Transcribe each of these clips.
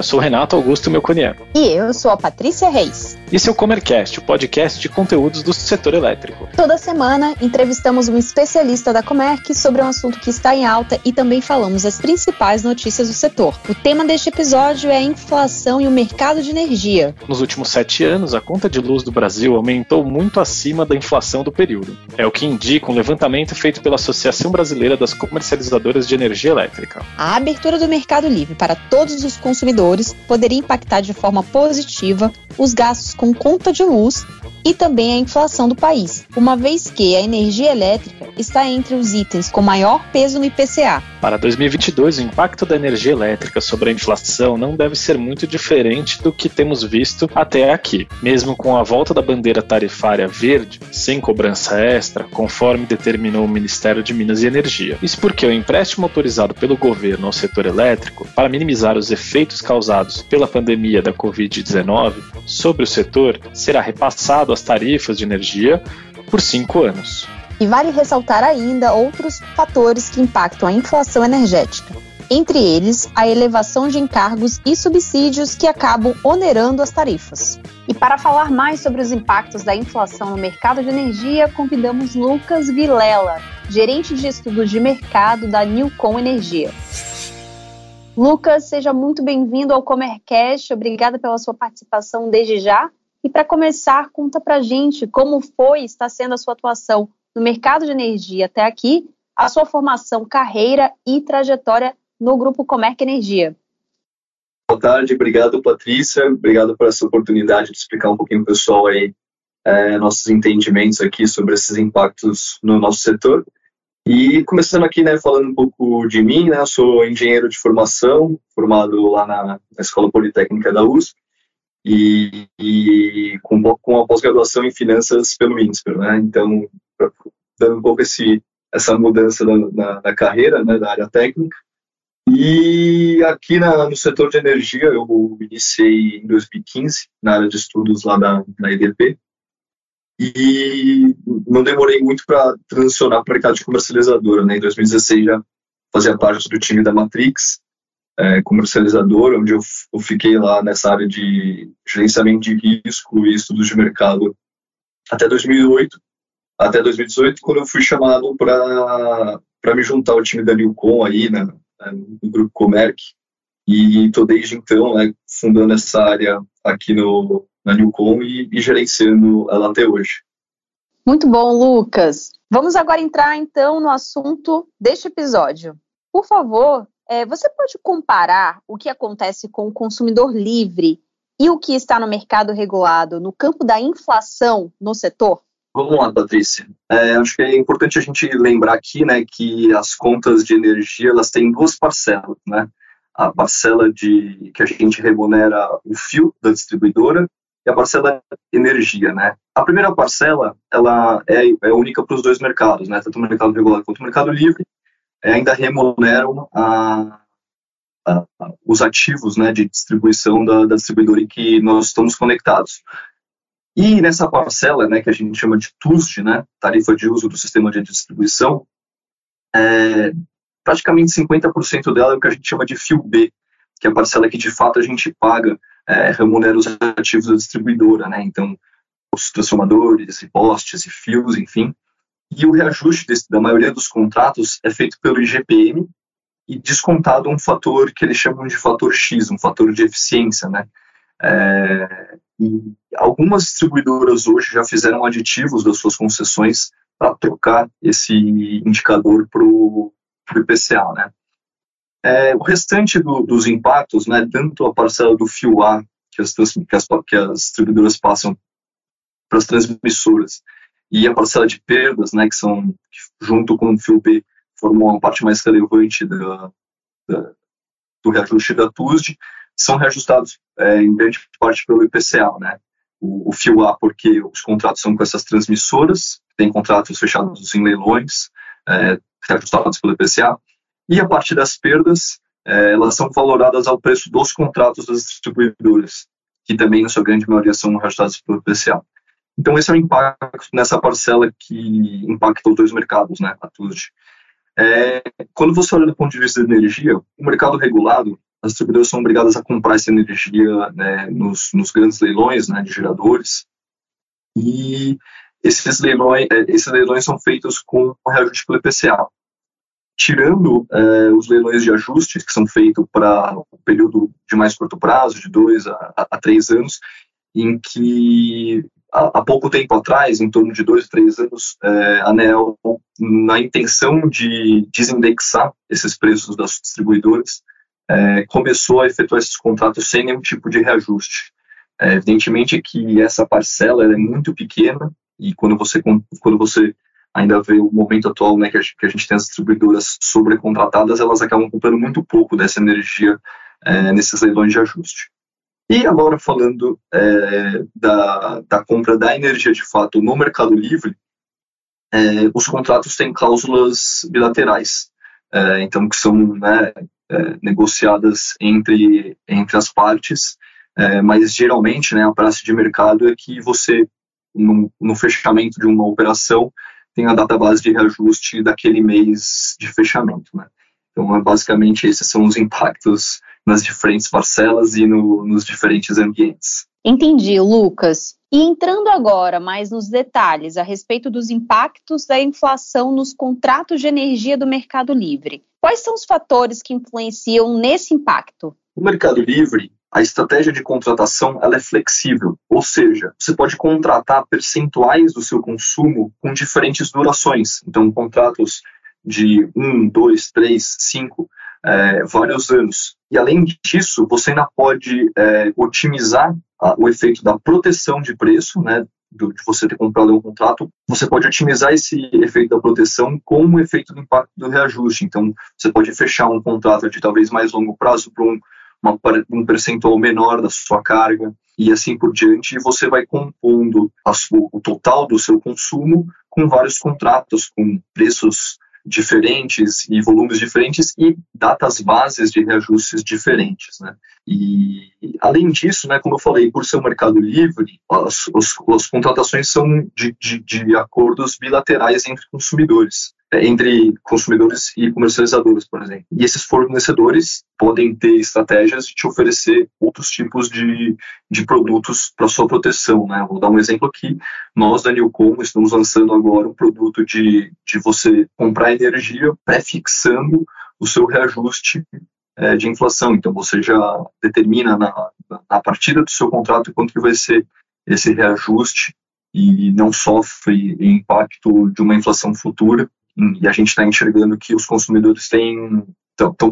eu sou o Renato Augusto Melconian. E eu sou a Patrícia Reis. Esse é o Comercast, o podcast de conteúdos do setor elétrico. Toda semana entrevistamos um especialista da Comerc sobre um assunto que está em alta e também falamos as principais notícias do setor. O tema deste episódio é a inflação e o mercado de energia. Nos últimos sete anos, a conta de luz do Brasil aumentou muito acima da inflação do período. É o que indica um levantamento feito pela Associação Brasileira das Comercializadoras de Energia Elétrica. A abertura do mercado livre para todos os consumidores poderia impactar de forma positiva os gastos com conta de luz e também a inflação do país, uma vez que a energia elétrica está entre os itens com maior peso no IPCA. Para 2022, o impacto da energia elétrica sobre a inflação não deve ser muito diferente do que temos visto até aqui. Mesmo com a volta da bandeira tarifária verde, sem cobrança extra, conforme determinou o Ministério de Minas e Energia. Isso porque o empréstimo autorizado pelo governo ao setor elétrico para minimizar os efeitos causados pela pandemia da Covid-19 sobre o setor será repassado às tarifas de energia por cinco anos. E vale ressaltar ainda outros fatores que impactam a inflação energética. Entre eles, a elevação de encargos e subsídios que acabam onerando as tarifas. E para falar mais sobre os impactos da inflação no mercado de energia, convidamos Lucas Vilela, gerente de estudos de mercado da Newcom Energia. Lucas, seja muito bem-vindo ao Comercast. Obrigada pela sua participação desde já. E para começar, conta para gente como foi, está sendo a sua atuação no mercado de energia até aqui, a sua formação, carreira e trajetória no Grupo Comerc Energia. Boa tarde, obrigado Patrícia, obrigado por essa oportunidade de explicar um pouquinho para o pessoal aí é, nossos entendimentos aqui sobre esses impactos no nosso setor. E começando aqui, né, falando um pouco de mim, né, eu sou engenheiro de formação, formado lá na, na Escola Politécnica da USP, e, e com, com a pós-graduação em finanças pelo INSPER, né, então dando um pouco esse, essa mudança da, na, na, carreira, né, da área técnica. E aqui na, no setor de energia, eu iniciei em 2015, na área de estudos lá na, na EDP, e não demorei muito para transicionar para o mercado de comercializadora. Né? Em 2016 já fazia parte do time da Matrix, é, onde eu, eu, fiquei lá nessa área de gerenciamento de risco e estudos de mercado até 2008 até 2018, quando eu fui chamado para me juntar ao time da Newcom aí, né, no grupo Comerc, e estou desde então né, fundando essa área aqui no, na Newcom e, e gerenciando ela até hoje. Muito bom, Lucas. Vamos agora entrar então no assunto deste episódio. Por favor, é, você pode comparar o que acontece com o consumidor livre e o que está no mercado regulado no campo da inflação no setor? Vamos lá, Patrícia. É, acho que é importante a gente lembrar aqui, né, que as contas de energia elas têm duas parcelas, né? A parcela de que a gente remunera o fio da distribuidora e a parcela energia, né? A primeira parcela ela é, é única para os dois mercados, né? Tanto o mercado regulado quanto o mercado livre ainda remuneram a, a, os ativos, né, de distribuição da, da distribuidora em que nós estamos conectados. E nessa parcela, né, que a gente chama de TUSD, né, tarifa de uso do sistema de distribuição, é, praticamente 50% dela é o que a gente chama de fio B, que é a parcela que de fato a gente paga, é, remunera os ativos da distribuidora, né, então os transformadores, e postes e fios, enfim. E o reajuste desse, da maioria dos contratos é feito pelo IGPM e descontado um fator que eles chamam de fator X, um fator de eficiência, né, é, e algumas distribuidoras hoje já fizeram aditivos das suas concessões para trocar esse indicador para o IPCA. Né? É, o restante do, dos impactos, né, tanto a parcela do fio A que as, que as, que as distribuidoras passam para as transmissoras e a parcela de perdas, né, que são junto com o fio B formam uma parte mais relevante da, da, do reajuste da TUSD, são reajustados é, em grande parte pelo IPCA, né? O, o fio A, porque os contratos são com essas transmissoras, tem contratos fechados em leilões, é, reajustados pelo IPCA, e a parte das perdas é, elas são valoradas ao preço dos contratos das distribuidoras, que também, na sua grande maioria, são reajustados pelo PCA. Então, esse é o impacto nessa parcela que impacta os dois mercados, né, a. É, quando você olha do ponto de vista de energia, o mercado regulado, as distribuidoras são obrigadas a comprar essa energia né, nos, nos, grandes leilões né, de geradores, e esses leilões, é, esses leilões são feitos com reajuste pelo IPCA. Tirando é, os leilões de ajustes, que são feitos para o período de mais curto prazo, de dois a, a três anos, em que há, pouco tempo atrás, em torno de dois, três anos, é, a ANEL, na intenção de desindexar esses preços das distribuidoras, é, começou a efetuar esses contratos sem nenhum tipo de reajuste. É, evidentemente que essa parcela é muito pequena e quando você, quando você ainda vê o momento atual, né, que a, que a gente tem as distribuidoras sobrecontratadas, elas acabam comprando muito pouco dessa energia é, nesses leilões de ajuste. E agora falando é, da, da compra da energia de fato no Mercado Livre, é, os contratos têm cláusulas bilaterais, é, então que são né, é, negociadas entre, entre as partes, é, mas geralmente né, a praça de mercado é que você, no, no fechamento de uma operação, tem a data base de reajuste daquele mês de fechamento. Né? Então, é, basicamente, esses são os impactos nas diferentes parcelas e no, nos diferentes ambientes. Entendi, Lucas. E entrando agora mais nos detalhes a respeito dos impactos da inflação nos contratos de energia do Mercado Livre, quais são os fatores que influenciam nesse impacto? O Mercado Livre, a estratégia de contratação ela é flexível, ou seja, você pode contratar percentuais do seu consumo com diferentes durações. Então, contratos de um, dois, três, cinco, é, vários anos. E além disso, você ainda pode é, otimizar a, o efeito da proteção de preço, né, de você ter comprado um contrato, você pode otimizar esse efeito da proteção com o efeito do impacto do reajuste. Então, você pode fechar um contrato de talvez mais longo prazo para um, um percentual menor da sua carga e assim por diante, e você vai compondo o total do seu consumo com vários contratos, com preços diferentes e volumes diferentes e datas bases de reajustes diferentes, né? E além disso, né, como eu falei, por ser um mercado livre, as, as, as contratações são de, de, de acordos bilaterais entre consumidores. Entre consumidores e comercializadores, por exemplo. E esses fornecedores podem ter estratégias de te oferecer outros tipos de, de produtos para sua proteção. Né? Vou dar um exemplo aqui. Nós, da Newcom, estamos lançando agora um produto de, de você comprar energia pré-fixando o seu reajuste é, de inflação. Então, você já determina na, na partida do seu contrato quanto que vai ser esse reajuste e não sofre impacto de uma inflação futura e a gente está enxergando que os consumidores têm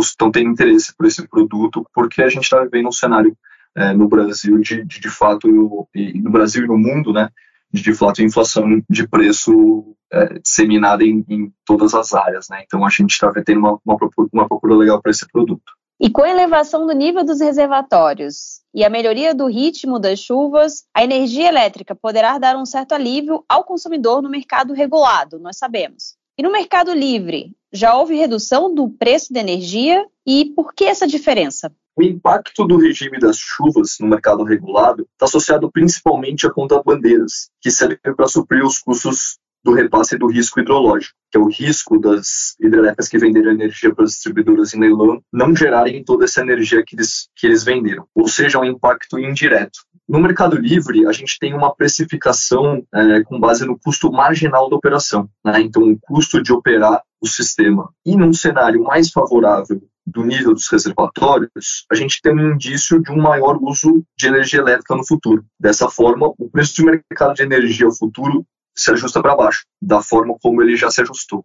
estão tendo interesse por esse produto porque a gente está vivendo um cenário é, no Brasil de, de, de fato e no Brasil e no mundo né de, de fato inflação de preço é, disseminada em, em, todas as áreas né então a gente está tendo uma, uma, uma procura legal para esse produto e com a elevação do nível dos reservatórios e a melhoria do ritmo das chuvas, a energia elétrica poderá dar um certo alívio ao consumidor no mercado regulado, nós sabemos. E no Mercado Livre, já houve redução do preço da energia e por que essa diferença? O impacto do regime das chuvas no mercado regulado está associado principalmente a conta-bandeiras, que servem para suprir os custos do repasse do risco hidrológico, que é o risco das hidrelétricas que venderam energia para as distribuidoras em leilão não gerarem toda essa energia que eles, que eles venderam, ou seja, um impacto indireto. No Mercado Livre, a gente tem uma precificação é, com base no custo marginal da operação, né? então o custo de operar o sistema. E num cenário mais favorável do nível dos reservatórios, a gente tem um indício de um maior uso de energia elétrica no futuro. Dessa forma, o preço de mercado de energia futuro se ajusta para baixo, da forma como ele já se ajustou.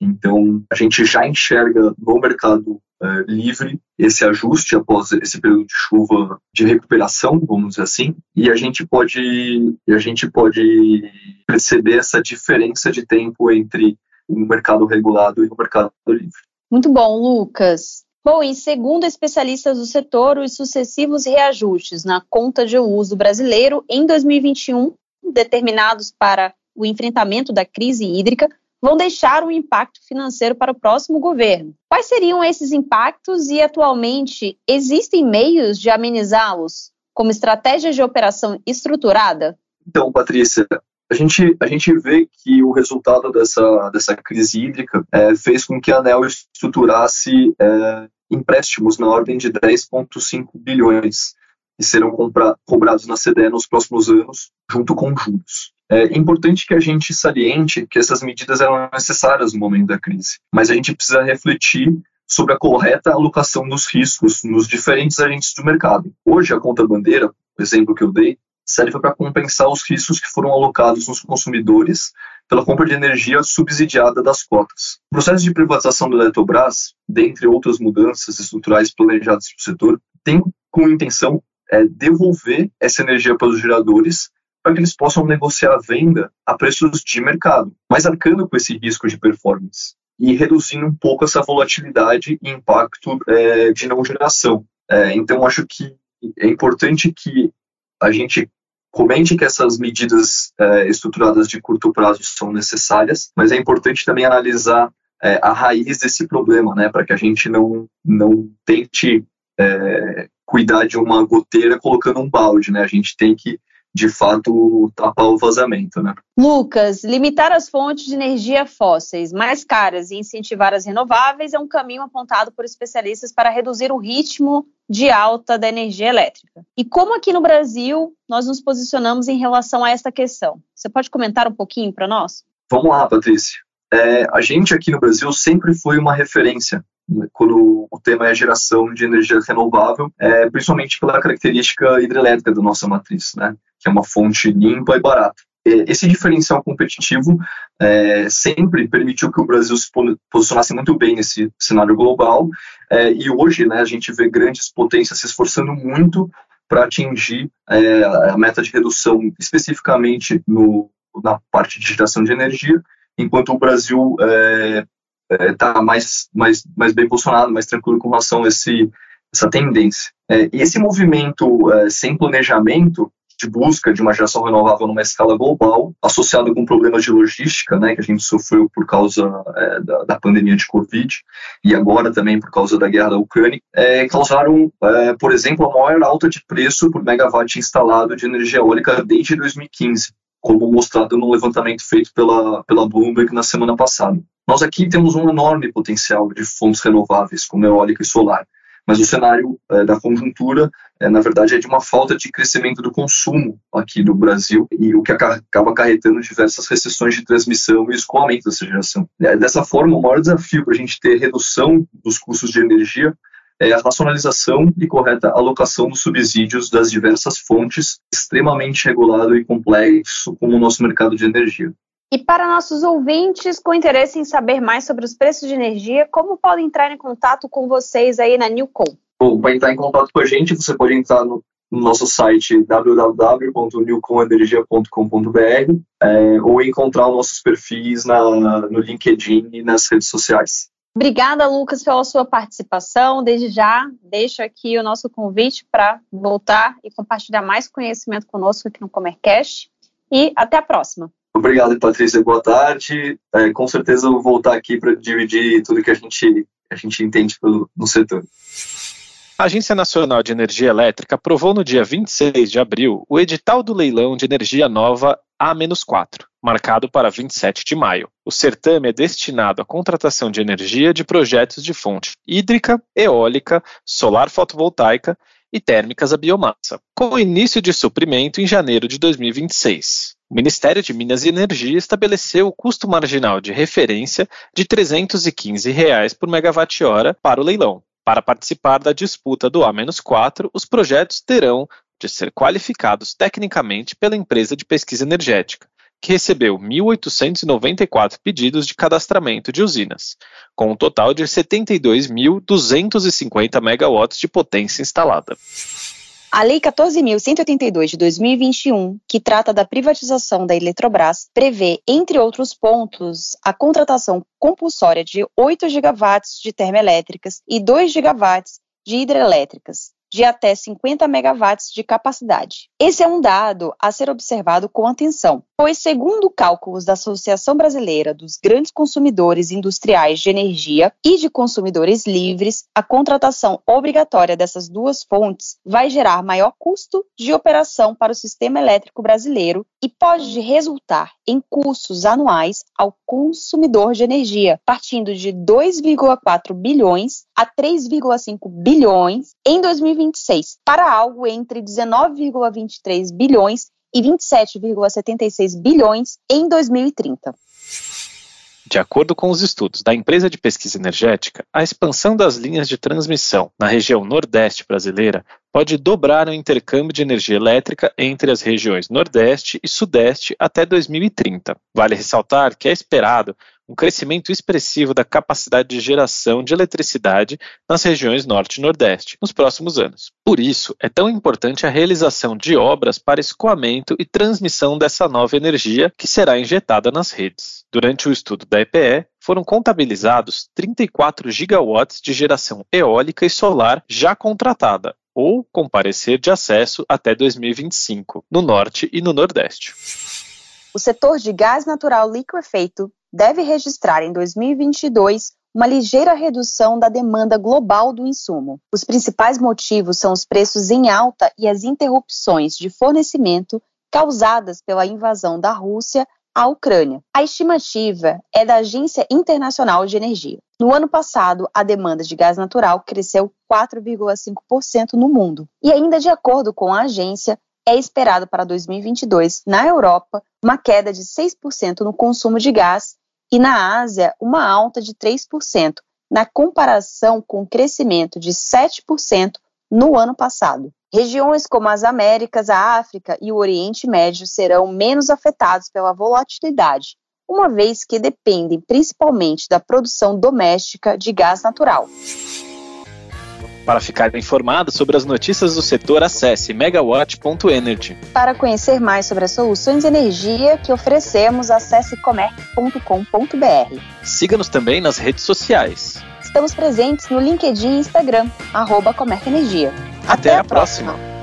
Então, a gente já enxerga no mercado é, livre esse ajuste após esse período de chuva de recuperação, vamos dizer assim, e a gente pode, a gente pode perceber essa diferença de tempo entre o mercado regulado e o mercado livre. Muito bom, Lucas. Bom, e segundo especialistas do setor, os sucessivos reajustes na conta de uso brasileiro em 2021, determinados para o enfrentamento da crise hídrica vão deixar um impacto financeiro para o próximo governo. Quais seriam esses impactos e, atualmente, existem meios de amenizá-los, como estratégia de operação estruturada? Então, Patrícia, a gente, a gente vê que o resultado dessa, dessa crise hídrica é, fez com que a ANEL estruturasse é, empréstimos na ordem de 10,5 bilhões que serão compra, cobrados na CDE nos próximos anos, junto com juros. É importante que a gente saliente que essas medidas eram necessárias no momento da crise, mas a gente precisa refletir sobre a correta alocação dos riscos nos diferentes agentes do mercado. Hoje, a conta bandeira, o exemplo que eu dei, serve para compensar os riscos que foram alocados nos consumidores pela compra de energia subsidiada das cotas. O processo de privatização da Eletrobras, dentre outras mudanças estruturais planejadas para o setor, tem como intenção é, devolver essa energia para os geradores para que eles possam negociar a venda a preços de mercado, mas arcando com esse risco de performance e reduzindo um pouco essa volatilidade e impacto é, de não geração. É, então, acho que é importante que a gente comente que essas medidas é, estruturadas de curto prazo são necessárias, mas é importante também analisar é, a raiz desse problema, né, para que a gente não, não tente é, cuidar de uma goteira colocando um balde, né, a gente tem que de fato tapar o vazamento, né? Lucas, limitar as fontes de energia fósseis mais caras e incentivar as renováveis é um caminho apontado por especialistas para reduzir o ritmo de alta da energia elétrica. E como aqui no Brasil nós nos posicionamos em relação a esta questão? Você pode comentar um pouquinho para nós? Vamos lá, Patrícia. É, a gente aqui no Brasil sempre foi uma referência quando o tema é geração de energia renovável, é, principalmente pela característica hidrelétrica da nossa matriz, né, que é uma fonte limpa e barata. Esse diferencial competitivo é, sempre permitiu que o Brasil se posicionasse muito bem nesse cenário global, é, e hoje né, a gente vê grandes potências se esforçando muito para atingir é, a meta de redução, especificamente no, na parte de geração de energia, enquanto o Brasil é, está é, mais, mais, mais bem posicionado, mais tranquilo com relação a esse, essa tendência. É, e esse movimento é, sem planejamento de busca de uma geração renovável numa escala global, associado com problemas de logística, né, que a gente sofreu por causa é, da, da, pandemia de Covid e agora também por causa da guerra da Ucrânia, é, causaram, é, por exemplo, a maior alta de preço por megawatt instalado de energia eólica desde 2015 como mostrado no levantamento feito pela, pela Bloomberg na semana passada. Nós aqui temos um enorme potencial de fontes renováveis, como eólica e solar, mas o cenário é, da conjuntura, é, na verdade, é de uma falta de crescimento do consumo aqui no Brasil, e o que acaba acarretando diversas recessões de transmissão e escoamento dessa geração. É, dessa forma, o maior desafio para a gente ter redução dos custos de energia é a racionalização e correta alocação dos subsídios das diversas fontes, extremamente regulado e complexo como o nosso mercado de energia. E para nossos ouvintes com interesse em saber mais sobre os preços de energia, como podem entrar em contato com vocês aí na Newcom? Bom, para entrar em contato com a gente, você pode entrar no, no nosso site www.newcomenergia.com.br é, ou encontrar os nossos perfis na, no LinkedIn e nas redes sociais. Obrigada, Lucas, pela sua participação. Desde já, deixo aqui o nosso convite para voltar e compartilhar mais conhecimento conosco aqui no Comercast. E até a próxima. Obrigado, Patrícia. Boa tarde. É, com certeza eu vou voltar aqui para dividir tudo que a gente, a gente entende pelo, no setor. A Agência Nacional de Energia Elétrica aprovou no dia 26 de abril o edital do leilão de energia nova A-4, marcado para 27 de maio. O certame é destinado à contratação de energia de projetos de fonte hídrica, eólica, solar fotovoltaica e térmicas a biomassa, com início de suprimento em janeiro de 2026. O Ministério de Minas e Energia estabeleceu o custo marginal de referência de 315 reais por megawatt-hora para o leilão. Para participar da disputa do A-4, os projetos terão de ser qualificados tecnicamente pela empresa de pesquisa energética, que recebeu 1.894 pedidos de cadastramento de usinas, com um total de 72.250 megawatts de potência instalada. A Lei 14.182 de 2021, que trata da privatização da Eletrobras, prevê, entre outros pontos, a contratação compulsória de 8 gigawatts de termoelétricas e 2 gigawatts de hidrelétricas, de até 50 megawatts de capacidade. Esse é um dado a ser observado com atenção, pois, segundo cálculos da Associação Brasileira dos Grandes Consumidores Industriais de Energia e de Consumidores Livres, a contratação obrigatória dessas duas fontes vai gerar maior custo de operação para o sistema elétrico brasileiro e pode resultar em custos anuais ao consumidor de energia, partindo de 2,4 bilhões a 3,5 bilhões em 2026, para algo entre 19,23 bilhões e 27,76 bilhões em 2030. De acordo com os estudos da empresa de pesquisa energética, a expansão das linhas de transmissão na região Nordeste brasileira pode dobrar o intercâmbio de energia elétrica entre as regiões Nordeste e Sudeste até 2030. Vale ressaltar que é esperado um crescimento expressivo da capacidade de geração de eletricidade nas regiões Norte e Nordeste nos próximos anos. Por isso, é tão importante a realização de obras para escoamento e transmissão dessa nova energia que será injetada nas redes. Durante o estudo da EPE, foram contabilizados 34 gigawatts de geração eólica e solar já contratada, ou com parecer de acesso até 2025, no Norte e no Nordeste. O setor de gás natural liquefeito deve registrar em 2022 uma ligeira redução da demanda global do insumo. Os principais motivos são os preços em alta e as interrupções de fornecimento causadas pela invasão da Rússia à Ucrânia. A estimativa é da Agência Internacional de Energia. No ano passado, a demanda de gás natural cresceu 4,5% no mundo. E ainda de acordo com a agência, é esperado para 2022, na Europa, uma queda de 6% no consumo de gás e na Ásia, uma alta de 3%, na comparação com o crescimento de 7% no ano passado. Regiões como as Américas, a África e o Oriente Médio serão menos afetados pela volatilidade, uma vez que dependem principalmente da produção doméstica de gás natural. Para ficar informado sobre as notícias do setor, acesse megawatt.energy. Para conhecer mais sobre as soluções de energia que oferecemos, acesse comerc.com.br. Siga-nos também nas redes sociais. Estamos presentes no LinkedIn e Instagram, arroba Comerc Energia. Até, Até a, a próxima. próxima.